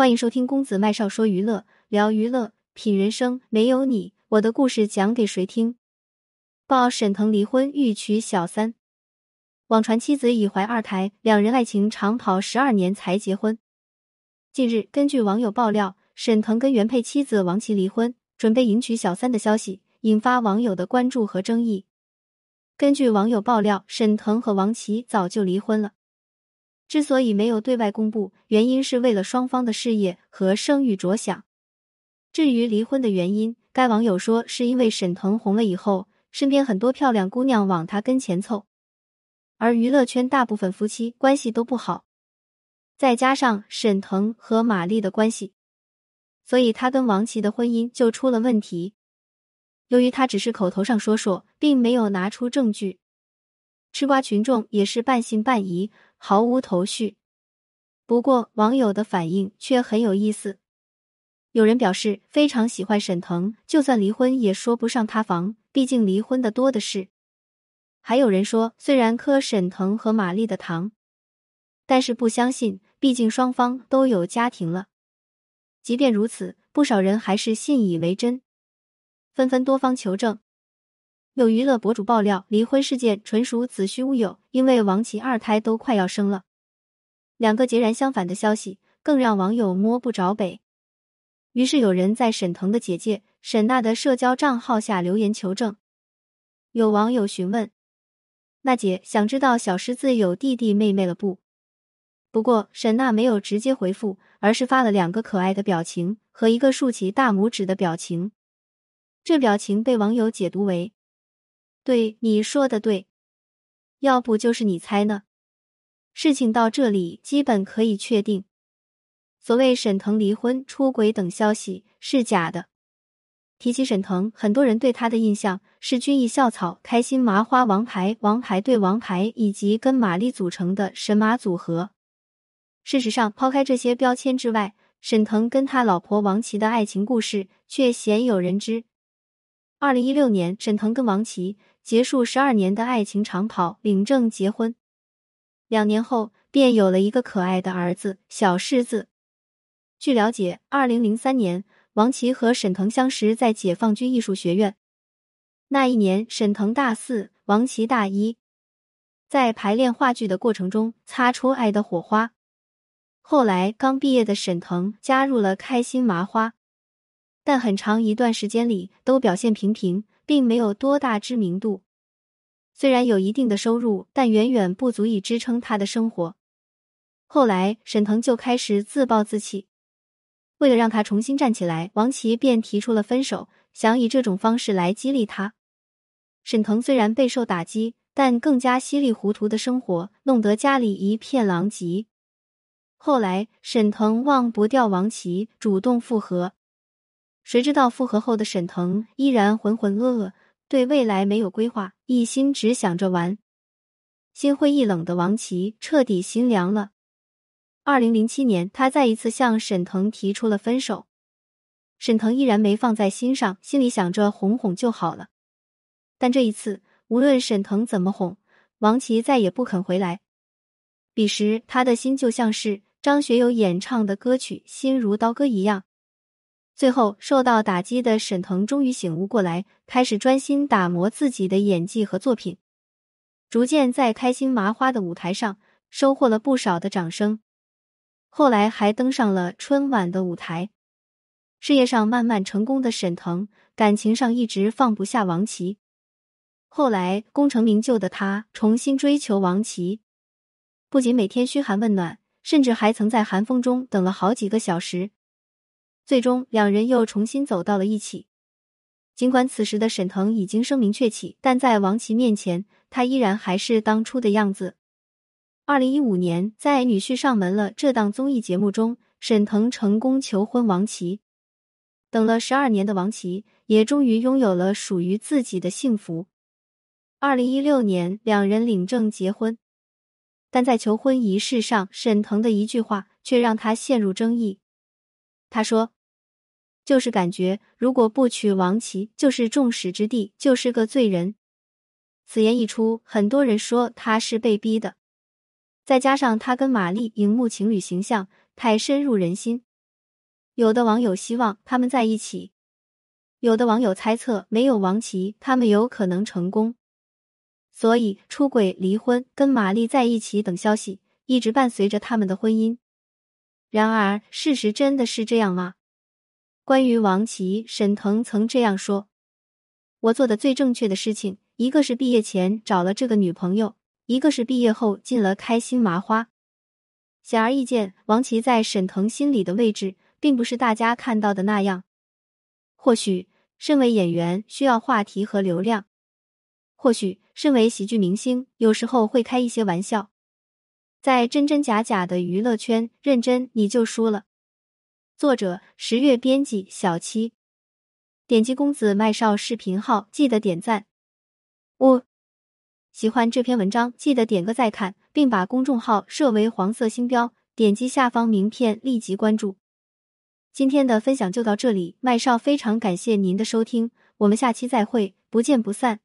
欢迎收听公子麦少说娱乐，聊娱乐，品人生。没有你，我的故事讲给谁听？报沈腾离婚欲娶小三，网传妻子已怀二胎，两人爱情长跑十二年才结婚。近日，根据网友爆料，沈腾跟原配妻子王琦离婚，准备迎娶小三的消息，引发网友的关注和争议。根据网友爆料，沈腾和王琦早就离婚了。之所以没有对外公布，原因是为了双方的事业和声誉着想。至于离婚的原因，该网友说是因为沈腾红了以后，身边很多漂亮姑娘往他跟前凑，而娱乐圈大部分夫妻关系都不好，再加上沈腾和马丽的关系，所以他跟王琦的婚姻就出了问题。由于他只是口头上说说，并没有拿出证据。吃瓜群众也是半信半疑，毫无头绪。不过网友的反应却很有意思，有人表示非常喜欢沈腾，就算离婚也说不上塌房，毕竟离婚的多的是。还有人说，虽然磕沈腾和马丽的糖，但是不相信，毕竟双方都有家庭了。即便如此，不少人还是信以为真，纷纷多方求证。有娱乐博主爆料，离婚事件纯属子虚乌有，因为王琦二胎都快要生了。两个截然相反的消息，更让网友摸不着北。于是有人在沈腾的姐姐沈娜的社交账号下留言求证。有网友询问：“娜姐，想知道小狮子有弟弟妹妹了不？”不过沈娜没有直接回复，而是发了两个可爱的表情和一个竖起大拇指的表情。这表情被网友解读为。对你说的对，要不就是你猜呢？事情到这里基本可以确定，所谓沈腾离婚、出轨等消息是假的。提起沈腾，很多人对他的印象是军艺校草、开心麻花王牌、王牌对王牌，以及跟马丽组成的神马组合。事实上，抛开这些标签之外，沈腾跟他老婆王琦的爱情故事却鲜有人知。二零一六年，沈腾跟王琦。结束十二年的爱情长跑，领证结婚，两年后便有了一个可爱的儿子小柿子。据了解，二零零三年，王琦和沈腾相识在解放军艺术学院。那一年，沈腾大四，王琦大一，在排练话剧的过程中擦出爱的火花。后来，刚毕业的沈腾加入了开心麻花，但很长一段时间里都表现平平。并没有多大知名度，虽然有一定的收入，但远远不足以支撑他的生活。后来，沈腾就开始自暴自弃。为了让他重新站起来，王琦便提出了分手，想以这种方式来激励他。沈腾虽然备受打击，但更加稀里糊涂的生活弄得家里一片狼藉。后来，沈腾忘不掉王琦，主动复合。谁知道复合后的沈腾依然浑浑噩噩，对未来没有规划，一心只想着玩。心灰意冷的王琦彻底心凉了。二零零七年，他再一次向沈腾提出了分手，沈腾依然没放在心上，心里想着哄哄就好了。但这一次，无论沈腾怎么哄，王琦再也不肯回来。彼时，他的心就像是张学友演唱的歌曲《心如刀割》一样。最后受到打击的沈腾终于醒悟过来，开始专心打磨自己的演技和作品，逐渐在开心麻花的舞台上收获了不少的掌声。后来还登上了春晚的舞台。事业上慢慢成功的沈腾，感情上一直放不下王琦。后来功成名就的他重新追求王琦，不仅每天嘘寒问暖，甚至还曾在寒风中等了好几个小时。最终，两人又重新走到了一起。尽管此时的沈腾已经声名鹊起，但在王琦面前，他依然还是当初的样子。二零一五年，在《女婿上门了》这档综艺节目中，沈腾成功求婚王琦。等了十二年的王琦，也终于拥有了属于自己的幸福。二零一六年，两人领证结婚，但在求婚仪式上，沈腾的一句话却让他陷入争议。他说。就是感觉，如果不娶王琦，就是众矢之的，就是个罪人。此言一出，很多人说他是被逼的。再加上他跟马丽荧幕情侣形象太深入人心，有的网友希望他们在一起，有的网友猜测没有王琦，他们有可能成功。所以，出轨、离婚、跟玛丽在一起等消息一直伴随着他们的婚姻。然而，事实真的是这样吗？关于王琦，沈腾曾这样说：“我做的最正确的事情，一个是毕业前找了这个女朋友，一个是毕业后进了开心麻花。”显而易见，王琦在沈腾心里的位置，并不是大家看到的那样。或许，身为演员需要话题和流量。或许，身为喜剧明星，有时候会开一些玩笑，在真真假假的娱乐圈，认真你就输了。作者：十月，编辑：小七。点击公子麦少视频号，记得点赞。五，喜欢这篇文章，记得点个再看，并把公众号设为黄色星标，点击下方名片立即关注。今天的分享就到这里，麦少非常感谢您的收听，我们下期再会，不见不散。